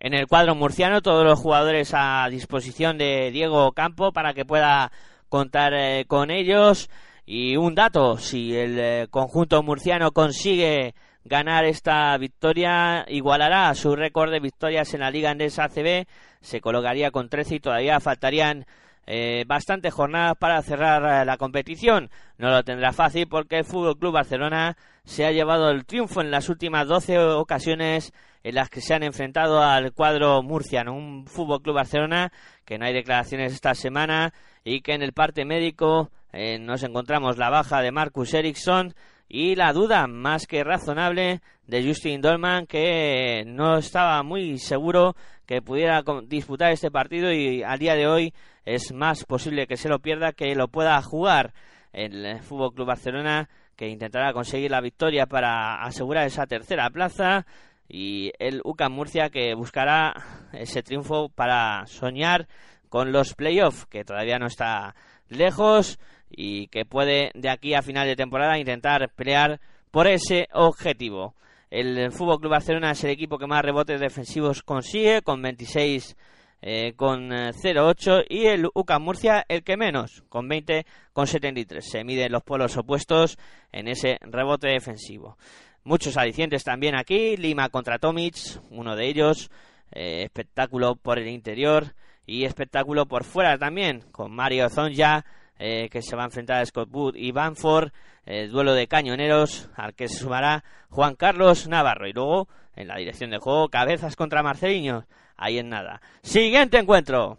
En el cuadro murciano, todos los jugadores a disposición de Diego Campo para que pueda contar eh, con ellos. Y un dato, si el eh, conjunto murciano consigue ganar esta victoria, igualará su récord de victorias en la Liga Andesa ACB, se colocaría con 13 y todavía faltarían eh, bastantes jornadas para cerrar eh, la competición. No lo tendrá fácil porque el Fútbol Club Barcelona se ha llevado el triunfo en las últimas 12 ocasiones en las que se han enfrentado al cuadro murciano. Un Fútbol Club Barcelona que no hay declaraciones esta semana y que en el parte médico eh, nos encontramos la baja de Marcus Ericsson y la duda más que razonable de Justin Dolman que no estaba muy seguro que pudiera disputar este partido y al día de hoy es más posible que se lo pierda que lo pueda jugar el Fútbol Club Barcelona que intentará conseguir la victoria para asegurar esa tercera plaza y el UCAM Murcia que buscará ese triunfo para soñar con los playoffs que todavía no está lejos y que puede de aquí a final de temporada intentar pelear por ese objetivo. El Fútbol Club Barcelona es el equipo que más rebotes defensivos consigue con 26 eh, con eh, 0,8 y el UCAM Murcia el que menos con 20 con 73. Se miden los polos opuestos en ese rebote defensivo. Muchos alicientes también aquí. Lima contra Tomic, uno de ellos. eh, espectáculo por el interior y espectáculo por fuera también, con Mario Zonja, eh, que se va a enfrentar a Scott Wood y Banford. eh, duelo de cañoneros al que se sumará Juan Carlos Navarro. Y luego, en la dirección de juego, cabezas contra Marceliño. Ahí en nada. Siguiente encuentro.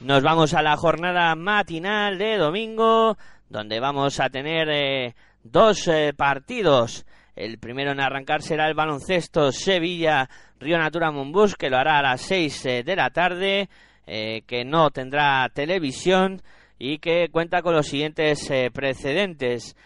Nos vamos a la jornada matinal de domingo, donde vamos a tener eh, dos eh, partidos. El primero en arrancar será el baloncesto Sevilla Río Natura Monbus, que lo hará a las 6 eh, de la tarde, eh, que no tendrá televisión y que cuenta con los siguientes eh, precedentes.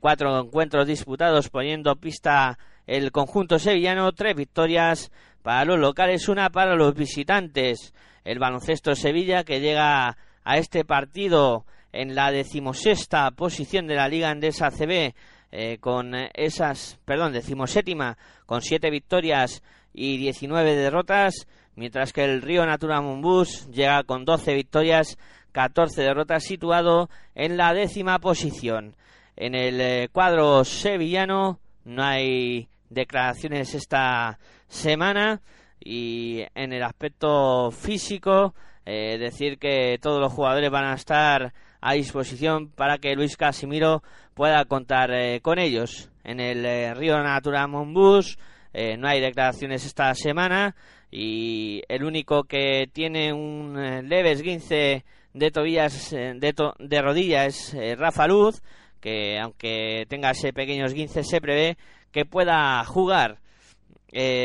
Cuatro encuentros disputados poniendo pista el conjunto sevillano, tres victorias para los locales, una para los visitantes. El baloncesto Sevilla que llega a este partido en la decimosexta posición de la Liga Andesa CB eh, con esas, perdón, decimoséptima con siete victorias y 19 derrotas, mientras que el Río Natura Monbus llega con 12 victorias, 14 derrotas, situado en la décima posición. En el eh, cuadro sevillano no hay declaraciones esta semana y en el aspecto físico eh, decir que todos los jugadores van a estar a disposición para que Luis Casimiro pueda contar eh, con ellos. En el eh, Río Natura Monbus eh, no hay declaraciones esta semana y el único que tiene un leve esguince de tobillas de, to- de rodilla es Rafa Luz que aunque tenga ese pequeño esguince se prevé que pueda jugar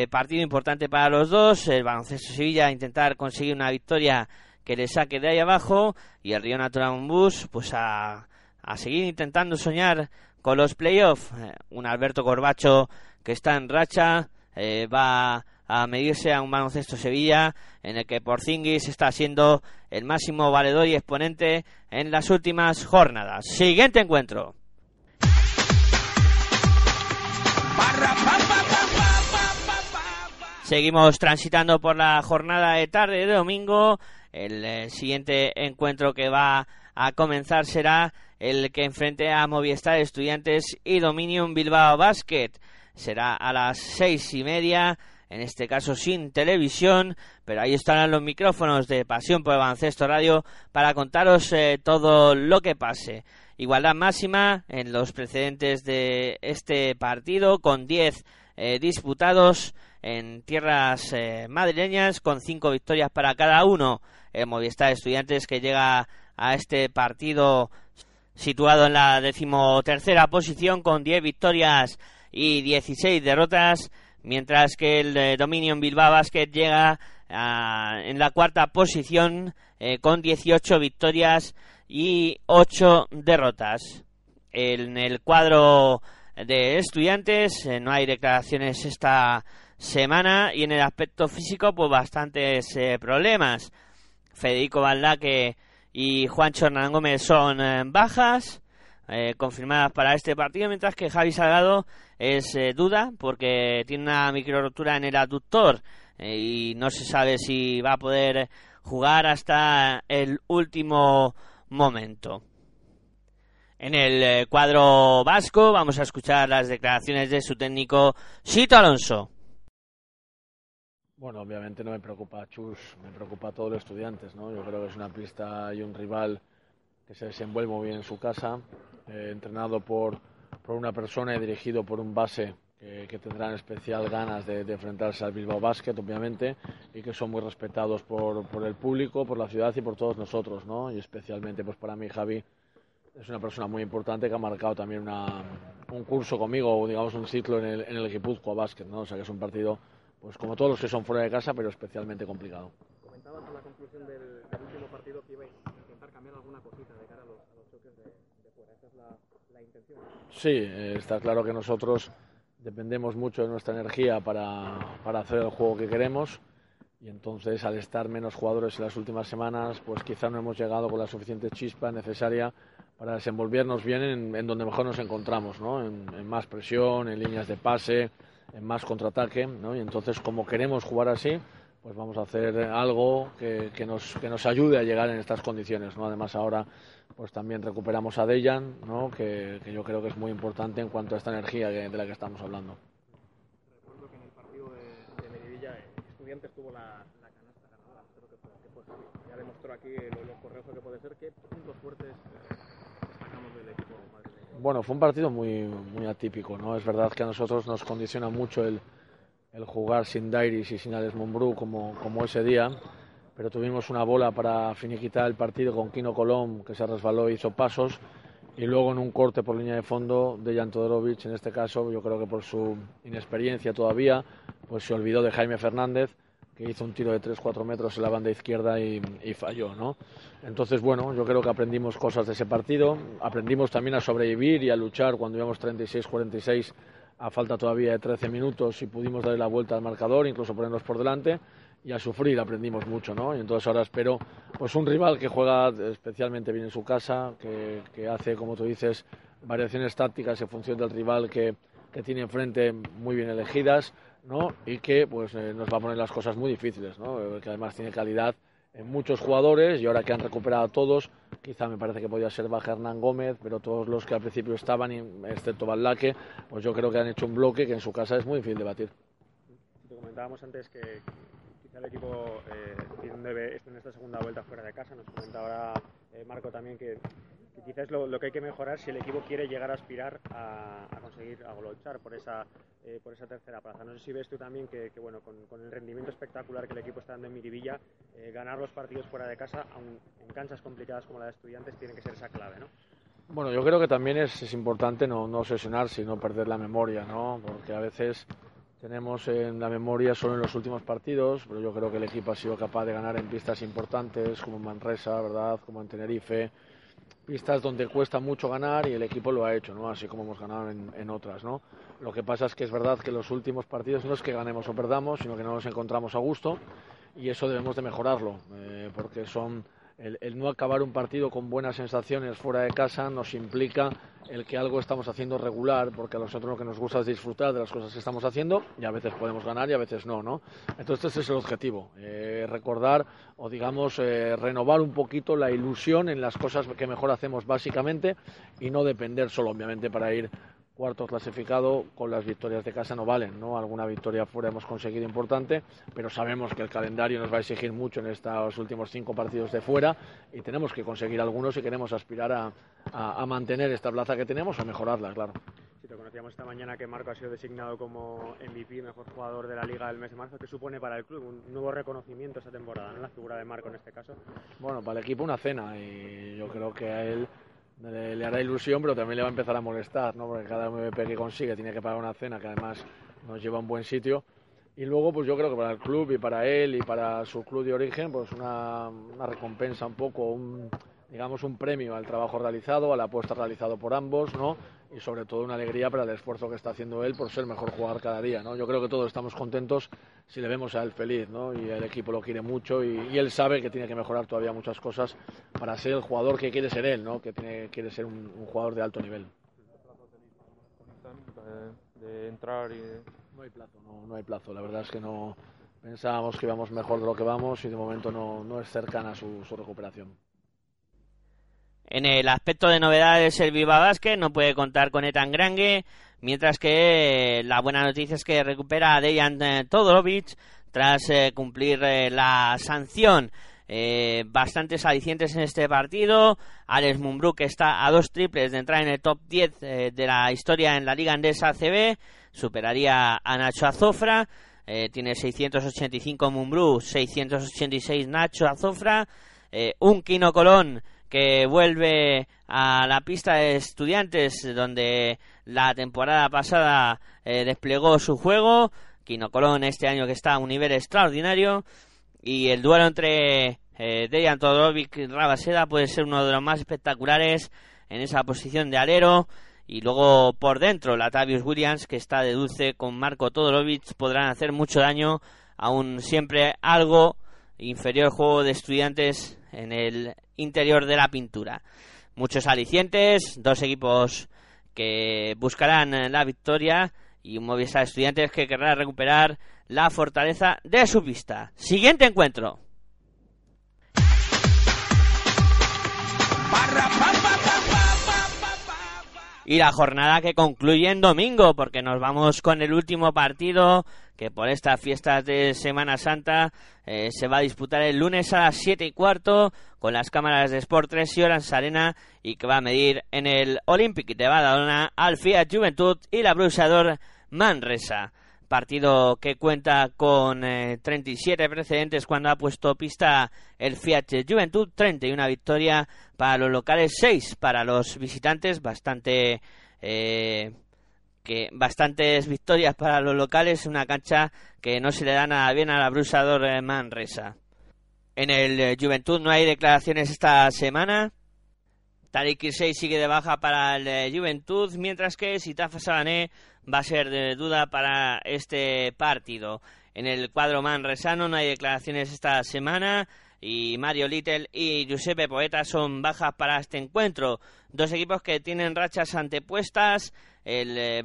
partido importante para los dos el baloncesto Sevilla intentar conseguir una victoria que le saque de ahí abajo y el Río Natural Bus pues a, a seguir intentando soñar con los playoffs Eh, un Alberto Corbacho que está en racha eh, va a medirse a un baloncesto Sevilla en el que Porzingis está siendo el máximo valedor y exponente en las últimas jornadas. Siguiente encuentro. Seguimos transitando por la jornada de tarde de domingo. El eh, siguiente encuentro que va a comenzar será el que enfrente a Movistar Estudiantes y Dominium Bilbao Basket. Será a las seis y media, en este caso sin televisión, pero ahí estarán los micrófonos de Pasión por el Radio para contaros eh, todo lo que pase. Igualdad máxima en los precedentes de este partido con 10 eh, disputados en tierras eh, madrileñas con cinco victorias para cada uno. El Movistar Estudiantes que llega a este partido situado en la decimotercera posición con 10 victorias y 16 derrotas, mientras que el eh, Dominion Bilbao Basket llega ah, en la cuarta posición eh, con 18 victorias y 8 derrotas. En el cuadro de estudiantes eh, no hay declaraciones esta semana y en el aspecto físico pues bastantes problemas. Federico Valdaque y Juancho Hernán Gómez son eh, bajas eh, confirmadas para este partido, mientras que Javi Salgado es eh, duda porque tiene una micro rotura en el aductor y no se sabe si va a poder jugar hasta el último momento. En el cuadro vasco vamos a escuchar las declaraciones de su técnico Sito Alonso. Bueno, obviamente no me preocupa Chus, me preocupa a todos los estudiantes, ¿no? Yo creo que es una pista y un rival que se desenvuelve muy bien en su casa, eh, entrenado por, por una persona y dirigido por un base que, tendrán especial ganas de, de enfrentarse al Bilbao Basket, obviamente, y que son muy respetados por, por el público, por la ciudad y por todos nosotros, ¿no? Y especialmente, pues para mí, Javi es una persona muy importante que ha marcado también una, un curso conmigo, o digamos un ciclo en el, en el Guipúzcoa Basket, ¿no? O sea que es un partido, pues como todos los que son fuera de casa, pero especialmente complicado. Comentabas a la conclusión del, del último partido que ibais a intentar cambiar alguna cosita de cara a los, a los choques de, de fuera. Esa es la, la intención. Sí, eh, está claro que nosotros dependemos mucho de nuestra energía para, para hacer el juego que queremos y entonces al estar menos jugadores en las últimas semanas, pues quizá no hemos llegado con la suficiente chispa necesaria para desenvolvernos bien en, en donde mejor nos encontramos, ¿no? En, en más presión, en líneas de pase, en más contraataque, ¿no? Y entonces como queremos jugar así, pues vamos a hacer algo que, que, nos, que nos ayude a llegar en estas condiciones, ¿no? Además ahora pues también recuperamos a Dejan, ¿no? Que, que yo creo que es muy importante en cuanto a esta energía que- de la que estamos hablando. Recuerdo que en el partido de, de Melivilla, eh, Estudiantes tuvo la, la canasta ganadora, creo que fue, que fue. Ya demostró aquí lo, lo correcto que puede ser. ¿Qué puntos fuertes eh, destacamos del equipo madrileño? Bueno, fue un partido muy, muy atípico, ¿no? Es verdad que a nosotros nos condiciona mucho el, el jugar sin Dairis y sin Alex Mumbrú como, como ese día, pero tuvimos una bola para finiquitar el partido con Kino Colom, que se resbaló e hizo pasos, y luego en un corte por línea de fondo de Jan Todorovic, en este caso, yo creo que por su inexperiencia todavía, pues se olvidó de Jaime Fernández, que hizo un tiro de 3-4 metros en la banda izquierda y, y falló, ¿no? Entonces, bueno, yo creo que aprendimos cosas de ese partido, aprendimos también a sobrevivir y a luchar cuando íbamos 36-46 a falta todavía de 13 minutos y pudimos darle la vuelta al marcador, incluso ponernos por delante y a sufrir aprendimos mucho, ¿no? Y entonces ahora espero pues un rival que juega especialmente bien en su casa, que, que hace, como tú dices, variaciones tácticas en función del rival que, que tiene enfrente muy bien elegidas, ¿no? Y que pues eh, nos va a poner las cosas muy difíciles, ¿no? Eh, Que además tiene calidad en muchos jugadores y ahora que han recuperado a todos, quizá me parece que podía ser baja Hernán Gómez, pero todos los que al principio estaban, excepto Valdaque, pues yo creo que han hecho un bloque que en su casa es muy difícil de batir. Te comentábamos antes que quizá el equipo eh, tiene- en esta segunda vuelta fuera de casa. Nos comentaba ahora eh, Marco también que, que quizás lo, lo que hay que mejorar si el equipo quiere llegar a aspirar a, a conseguir, a luchar por esa, eh, por esa tercera plaza. No sé si ves tú también que, que, bueno, con, con el rendimiento espectacular que el equipo está dando en Miribilla, eh, ganar los partidos fuera de casa, aun en canchas complicadas como la de estudiantes, tiene que ser esa clave, ¿no? Bueno, yo creo que también es, es importante no, no obsesionarse y no perder la memoria, ¿no? Porque a veces tenemos en la memoria solo en los últimos partidos, pero yo creo que el equipo ha sido capaz de ganar en pistas importantes como en Manresa, ¿verdad? Como en Tenerife, pistas donde cuesta mucho ganar y el equipo lo ha hecho, ¿no? Así como hemos ganado en, en otras, ¿no? Lo que pasa es que es verdad que los últimos partidos no es que ganemos o perdamos, sino que no nos encontramos a gusto y eso debemos de mejorarlo, eh, porque son el, no acabar un partido con buenas sensaciones fuera de casa nos implica el que algo estamos haciendo regular, porque a nosotros lo que nos gusta es disfrutar de las cosas que estamos haciendo y a veces podemos ganar y a veces no, ¿no? Entonces ese es el objetivo, eh, recordar o digamos eh, renovar un poquito la ilusión en las cosas que mejor hacemos básicamente y no depender solo obviamente para ir cuarto clasificado con las victorias de casa no valen, ¿no? Alguna victoria fuera hemos conseguido importante, pero sabemos que el calendario nos va a exigir mucho en estos últimos cinco partidos de fuera y tenemos que conseguir algunos si queremos aspirar a, a- a mantener esta plaza que tenemos o mejorarla, claro. Sí, te conocíamos esta mañana que Marco ha sido designado como MVP, mejor jugador de la liga del mes de marzo. ¿Qué supone para el club? Un nuevo reconocimiento esta temporada, ¿no? La figura de Marco en este caso. Bueno, para el equipo una cena y yo creo que a él le, hará ilusión, pero también le va a empezar a molestar, ¿no? Porque cada MVP que consigue tiene que pagar una cena que además nos lleva a un buen sitio. Y luego, pues yo creo que para el club y para él y para su club de origen, pues una, una recompensa un poco, un, digamos un premio al trabajo realizado, a la apuesta realizado por ambos, ¿no? Y sobre todo una alegría para el esfuerzo que está haciendo él por ser mejor jugador cada día. ¿no? Yo creo que todos estamos contentos si le vemos a él feliz ¿no? y el equipo lo quiere mucho y, y él sabe que tiene que mejorar todavía muchas cosas para ser el jugador que quiere ser él, ¿no? que tiene, quiere ser un, un jugador de alto nivel. de, de entrar y... No hay plazo, no, no hay plazo. La verdad es que no pensábamos que íbamos mejor de lo que vamos y de momento no, no es cercana su, su recuperación. En el aspecto de novedades, el Viva Basket no puede contar con Etan Grange, mientras que la buena noticia es que recupera a Dejan eh, Todorovic tras eh, cumplir eh, la sanción. Eh, bastantes alicientes en este partido. Alex Mumbrú, que está a dos triples de entrar en el top 10 eh, de la historia en la Liga Andesa ACB, superaría a Nacho Azofra. Eh, tiene 685 Mumbrú, 686 Nacho Azofra. Eh, un Kino Colón que vuelve a la pista de estudiantes donde la temporada pasada eh, desplegó su juego. Kino Colón este año que está a un nivel extraordinario. Y el duelo entre eh, Dejan Todorovic y Rabaseda puede ser uno de los más espectaculares en esa posición de alero. Y luego por dentro, Latavius Williams, que está de dulce con Marco Todorovic, podrán hacer mucho daño, aún siempre algo inferior juego de estudiantes en el interior de la pintura. Muchos alicientes, dos equipos que buscarán la victoria y un Movistar Estudiantes que querrá recuperar la fortaleza de su pista. Siguiente encuentro. Y la jornada que concluye en domingo, porque nos vamos con el último partido que por estas fiestas de Semana Santa eh, se va a disputar el lunes a las 7 y cuarto con las cámaras de Sport 3 y Orange Arena y que va a medir en el Olympic de Badalona al Fiat Juventud y la Brusador Manresa. Partido que cuenta con eh, 37 precedentes cuando ha puesto pista el Fiat Juventud, 31 victoria para los locales, 6 para los visitantes, bastante eh, que bastantes victorias para los locales, una cancha que no se le da nada bien a la Brusador eh, Manresa. En el eh, Juventud no hay declaraciones esta semana. Tariq Kirsey sigue de baja para el eh, Juventud, mientras que Sitafa Sabané va a ser de duda para este partido. En el cuadro manresano no hay declaraciones esta semana y Mario Little y Giuseppe Poeta son bajas para este encuentro. Dos equipos que tienen rachas antepuestas. El eh,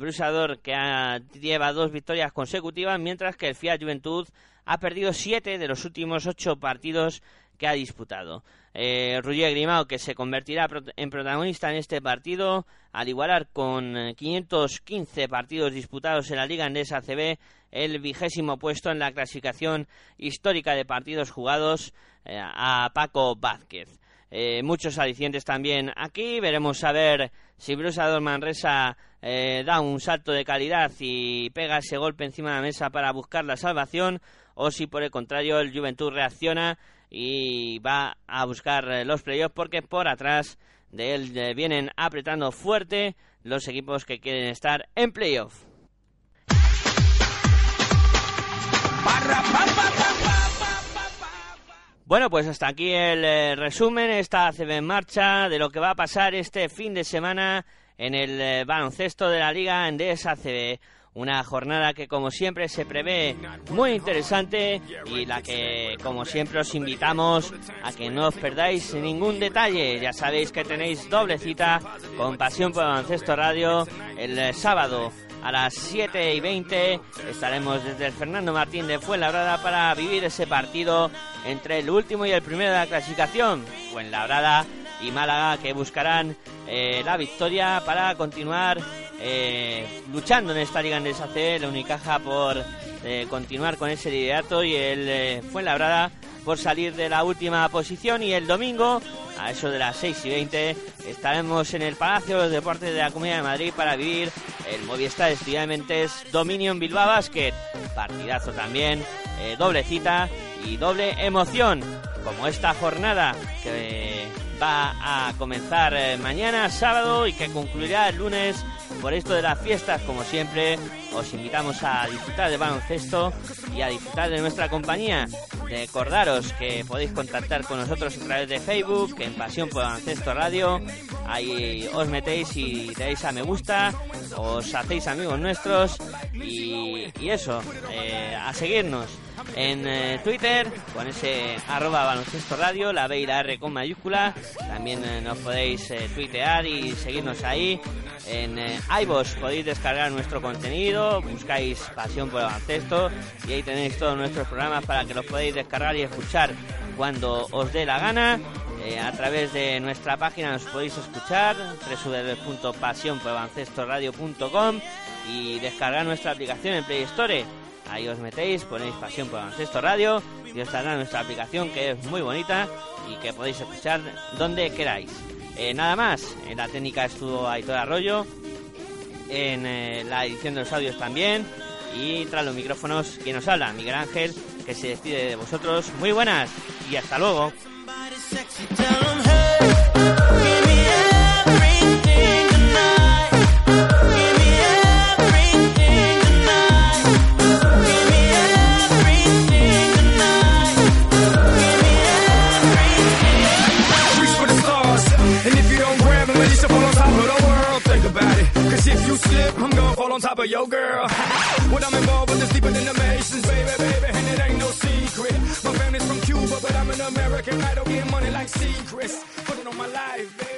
que lleva dos victorias consecutivas, mientras que el Fiat Juventud ha perdido siete de los últimos ocho partidos que ha disputado. Eh, Roger Grimao, que se convertirá en protagonista en este partido, al igualar con eh, 515 partidos disputados en la Liga Andesa ACB, el vigésimo puesto en la clasificación histórica de partidos jugados eh, a Paco Vázquez. Eh, muchos alicientes también aquí. Veremos a ver si Brusador Manresa eh, da un salto de calidad y pega ese golpe encima de la mesa para buscar la salvación o si por el contrario el Juventud reacciona y va a buscar eh, los playoffs porque por atrás de él eh, vienen apretando fuerte los equipos que quieren estar en playoff. Bueno, pues hasta aquí el resumen, esta CB en marcha de lo que va a pasar este fin de semana en el eh, baloncesto de la Liga Endesa CB. Una jornada que como siempre se prevé muy interesante y la que como siempre os invitamos a que no os perdáis ningún detalle. Ya sabéis que tenéis doble cita con Pasión por Baloncesto Radio el eh, sábado a las 7 y 20 estaremos desde el Fernando Martín de Fuenlabrada para vivir ese partido entre el último y el primero de la clasificación, Fuenlabrada y Málaga, que buscarán eh, la victoria para continuar eh, luchando en esta Liga Andesa C, la Unicaja por eh, continuar con ese liderato y el eh, Fuenlabrada por salir de la última posición y el domingo a eso de las 6 y 20 estaremos en el Palacio de los Deportes de la Comunidad de Madrid para vivir el Movistar Estudiantes Dominion Bilbao Basket. Partidazo también, eh, doble cita y doble emoción, como esta jornada que va a comenzar eh, mañana sábado y que concluirá el lunes por esto de las fiestas, como siempre, os invitamos a disfrutar de baloncesto y a disfrutar de nuestra compañía. Recordaros que podéis contactar con nosotros a través de Facebook, en Pasión por Baloncesto Radio. Ahí os metéis y deis a me gusta, os hacéis amigos nuestros y, y eso, eh, a seguirnos en eh, Twitter con ese arroba baloncesto radio, la B y la R con mayúscula. También eh, nos podéis eh, tuitear y seguirnos ahí. En eh, iVoox podéis descargar nuestro contenido, buscáis Pasión por el Baloncesto y ahí tenéis todos nuestros programas para que los podáis descargar y escuchar cuando os dé la gana. A través de nuestra página nos podéis escuchar www.pasionporbaloncestoradio.com y descargar nuestra aplicación en Play Store. Ahí os metéis, ponéis Pasión por Baloncesto Radio y os saldrá nuestra aplicación que es muy bonita y que podéis escuchar donde queráis. Eh, nada más, en la técnica estuvo Aitor Arroyo, en eh, la edición de los audios también y tras los micrófonos quien nos habla, Miguel Ángel, que se despide de vosotros. Muy buenas y hasta luego. Slip, I'm gonna fall on top of your girl. What I'm involved with is deeper than the Masons, baby, baby. And it ain't no secret. My family's from Cuba, but I'm an American. I don't get money like secrets. Put it on my life, baby.